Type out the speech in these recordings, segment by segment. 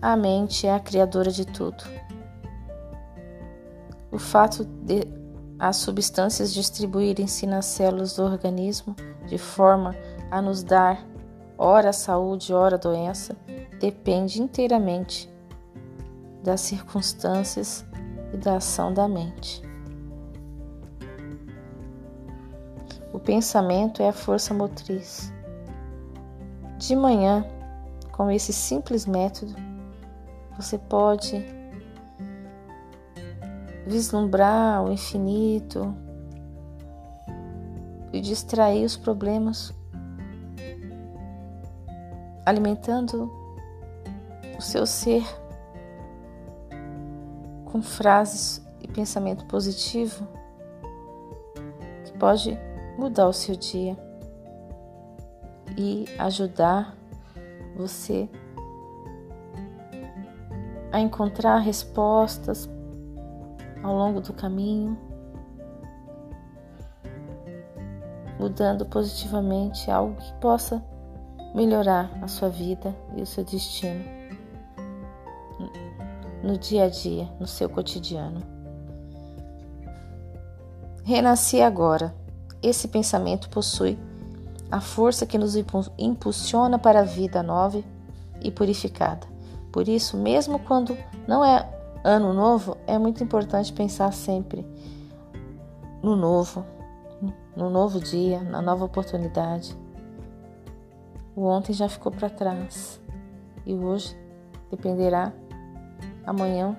a mente é a criadora de tudo. O fato de as substâncias distribuírem-se nas células do organismo de forma a nos dar ora saúde, ora doença, depende inteiramente das circunstâncias e da ação da mente. O pensamento é a força motriz. De manhã, com esse simples método, você pode vislumbrar o infinito e distrair os problemas, alimentando o seu ser com frases e pensamento positivo que pode mudar o seu dia e ajudar você a encontrar respostas ao longo do caminho, mudando positivamente algo que possa melhorar a sua vida e o seu destino no dia a dia, no seu cotidiano. Renasci agora. Esse pensamento possui a força que nos impulsiona para a vida nova e purificada. Por isso, mesmo quando não é ano novo, é muito importante pensar sempre no novo, no novo dia, na nova oportunidade. O ontem já ficou para trás e hoje dependerá amanhã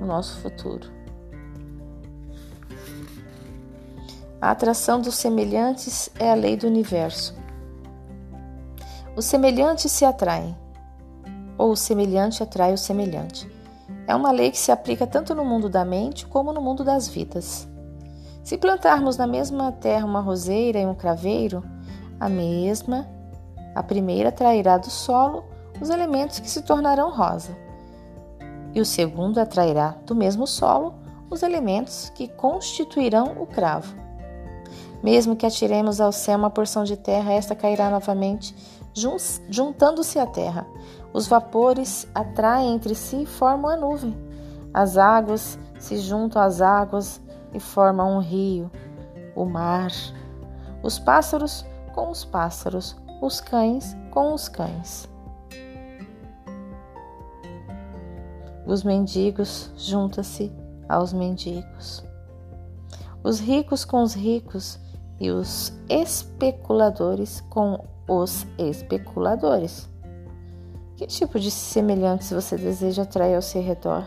o nosso futuro. A atração dos semelhantes é a lei do universo. Os semelhantes se atraem, ou o semelhante atrai o semelhante. É uma lei que se aplica tanto no mundo da mente como no mundo das vidas. Se plantarmos na mesma terra uma roseira e um craveiro, a mesma, a primeira trairá do solo os elementos que se tornarão rosa, e o segundo atrairá do mesmo solo os elementos que constituirão o cravo. Mesmo que atiremos ao céu uma porção de terra, esta cairá novamente, juntando-se à terra. Os vapores atraem entre si e formam a nuvem. As águas se juntam às águas e formam um rio, o mar. Os pássaros com os pássaros, os cães com os cães. Os mendigos juntam-se aos mendigos. Os ricos com os ricos e os especuladores com os especuladores. Que tipo de semelhantes você deseja atrair ao seu redor?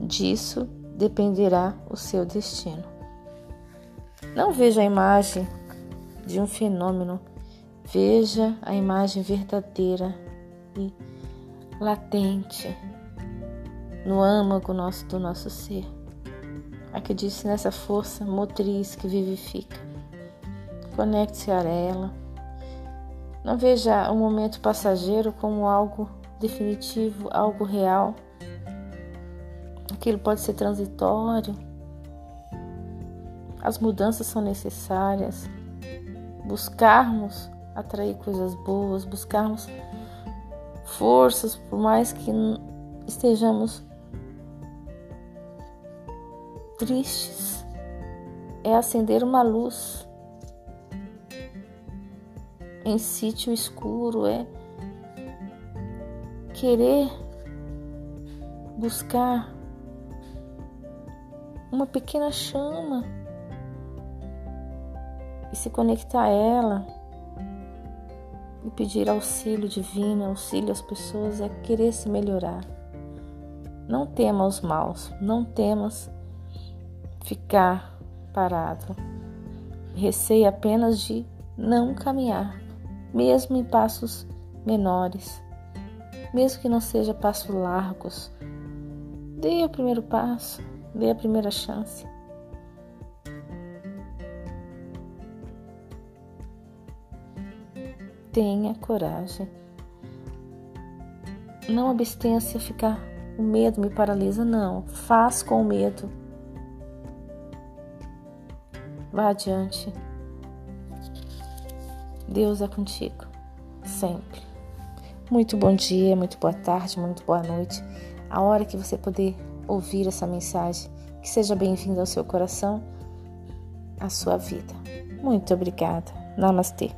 Disso dependerá o seu destino. Não veja a imagem de um fenômeno, veja a imagem verdadeira e latente no âmago nosso do nosso ser. Acredite nessa força motriz que vivifica. Conecte-se a ela. Não veja o momento passageiro como algo definitivo, algo real. Aquilo pode ser transitório. As mudanças são necessárias. Buscarmos atrair coisas boas, buscarmos forças, por mais que estejamos tristes é acender uma luz em sítio escuro, é querer buscar uma pequena chama e se conectar a ela e pedir auxílio divino, auxílio às pessoas é querer se melhorar. Não tema os maus, não temas ficar parado. Receie apenas de não caminhar, mesmo em passos menores, mesmo que não seja passos largos. Dê o primeiro passo, dê a primeira chance. Tenha coragem. Não abstenha-se a ficar. O medo me paralisa, não. Faz com o medo. Vá adiante. Deus é contigo, sempre. Muito bom dia, muito boa tarde, muito boa noite. A hora que você puder ouvir essa mensagem, que seja bem-vindo ao seu coração, à sua vida. Muito obrigada. Namastê.